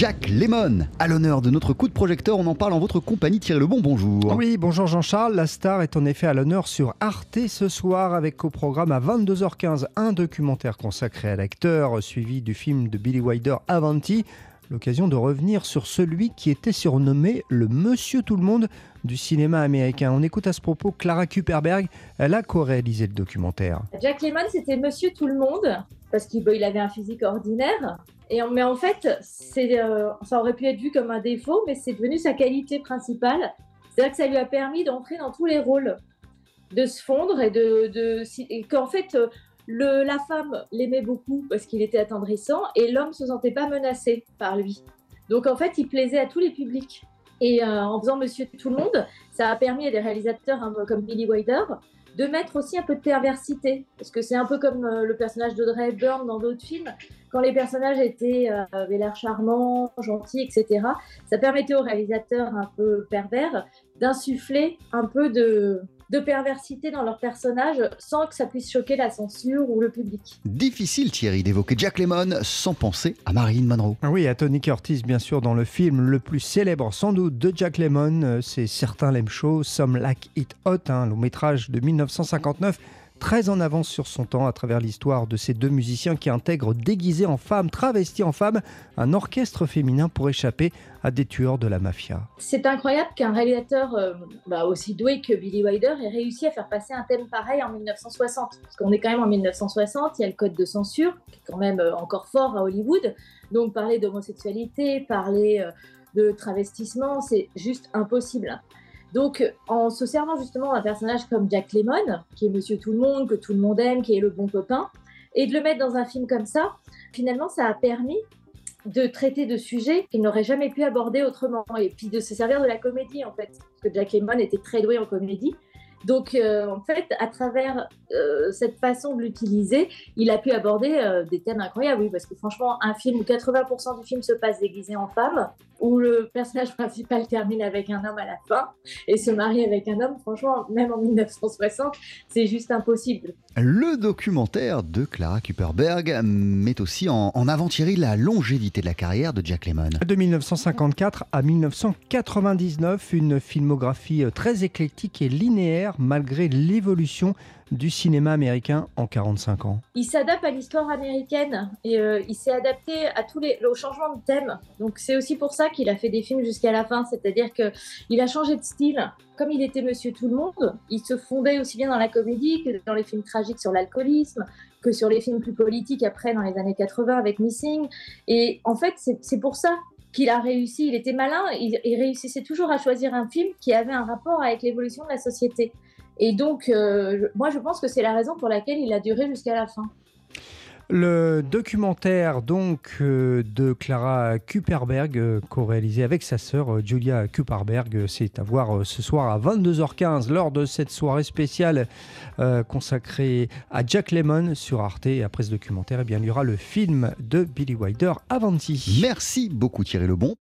Jack Lemon, à l'honneur de notre coup de projecteur, on en parle en votre compagnie. Thierry Lebon, bonjour. Oui, bonjour Jean-Charles. La star est en effet à l'honneur sur Arte ce soir avec au programme à 22h15 un documentaire consacré à l'acteur suivi du film de Billy Wilder Avanti. L'occasion de revenir sur celui qui était surnommé le Monsieur Tout le Monde du cinéma américain. On écoute à ce propos Clara Kuperberg, elle a co-réalisé le documentaire. Jack Lemmon, c'était Monsieur Tout le Monde parce qu'il avait un physique ordinaire. Et, mais en fait, euh, ça aurait pu être vu comme un défaut, mais c'est devenu sa qualité principale. C'est-à-dire que ça lui a permis d'entrer dans tous les rôles, de se fondre et, de, qu'en fait, la femme l'aimait beaucoup parce qu'il était attendrissant et l'homme se sentait pas menacé par lui. Donc en fait, il plaisait à tous les publics. Et euh, en faisant Monsieur Tout le Monde, ça a permis à des réalisateurs comme Billy Wilder de mettre aussi un peu de perversité. Parce que c'est un peu comme euh, le personnage d'Audrey Hepburn dans d'autres films. Quand les personnages étaient, euh, avaient l'air charmants, gentils, etc., ça permettait aux réalisateurs un peu pervers d'insuffler un peu de, de perversité dans leur personnage sans que ça puisse choquer la censure ou le public. Difficile, Thierry, d'évoquer Jack Lemmon sans penser à Marilyn Monroe. Ah oui, à Tony Curtis, bien sûr, dans le film le plus célèbre sans doute de Jack Lemmon, euh, c'est Certains l'aiment chaud, Some Like It Hot, un long métrage de 1959 très en avance sur son temps à travers l'histoire de ces deux musiciens qui intègrent déguisés en femmes, travestis en femmes, un orchestre féminin pour échapper à des tueurs de la mafia. C'est incroyable qu'un réalisateur euh, bah, aussi doué que Billy Wilder ait réussi à faire passer un thème pareil en 1960. Parce qu'on est quand même en 1960, il y a le code de censure, qui est quand même euh, encore fort à Hollywood. Donc parler d'homosexualité, parler euh, de travestissement, c'est juste impossible. Donc, en se servant justement d'un personnage comme Jack Lemmon, qui est Monsieur Tout le Monde, que tout le monde aime, qui est le bon copain, et de le mettre dans un film comme ça, finalement, ça a permis de traiter de sujets qu'il n'aurait jamais pu aborder autrement, et puis de se servir de la comédie en fait, parce que Jack Lemmon était très doué en comédie, donc, euh, en fait, à travers euh, cette façon de l'utiliser, il a pu aborder euh, des thèmes incroyables. Oui, parce que franchement, un film où 80% du film se passe déguisé en femme, où le personnage principal termine avec un homme à la fin et se marie avec un homme, franchement, même en 1960, c'est juste impossible. Le documentaire de Clara Kuperberg met aussi en, en avant Thierry la longévité de la carrière de Jack Lemmon. De 1954 à 1999, une filmographie très éclectique et linéaire malgré l'évolution du cinéma américain en 45 ans Il s'adapte à l'histoire américaine et euh, il s'est adapté à tous les changements de thème. Donc c'est aussi pour ça qu'il a fait des films jusqu'à la fin, c'est-à-dire que il a changé de style. Comme il était Monsieur Tout le Monde, il se fondait aussi bien dans la comédie que dans les films tragiques sur l'alcoolisme, que sur les films plus politiques après dans les années 80 avec Missing. Et en fait, c'est pour ça qu'il a réussi. Il était malin, il, réussissait toujours à choisir un film qui avait un rapport avec l'évolution de la société. Et donc, euh, moi, je pense que c'est la raison pour laquelle il a duré jusqu'à la fin. Le documentaire donc euh, de Clara Kuperberg, euh, co-réalisé avec sa sœur Julia Kuperberg, c'est à voir ce soir à 22h15 lors de cette soirée spéciale consacrée à Jack Lemmon sur Arte. Et après ce documentaire, eh bien, il y aura le film de Billy Wilder Avanti. Merci beaucoup Thierry Lebon.